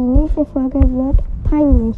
die nächste Folge wird peinlich.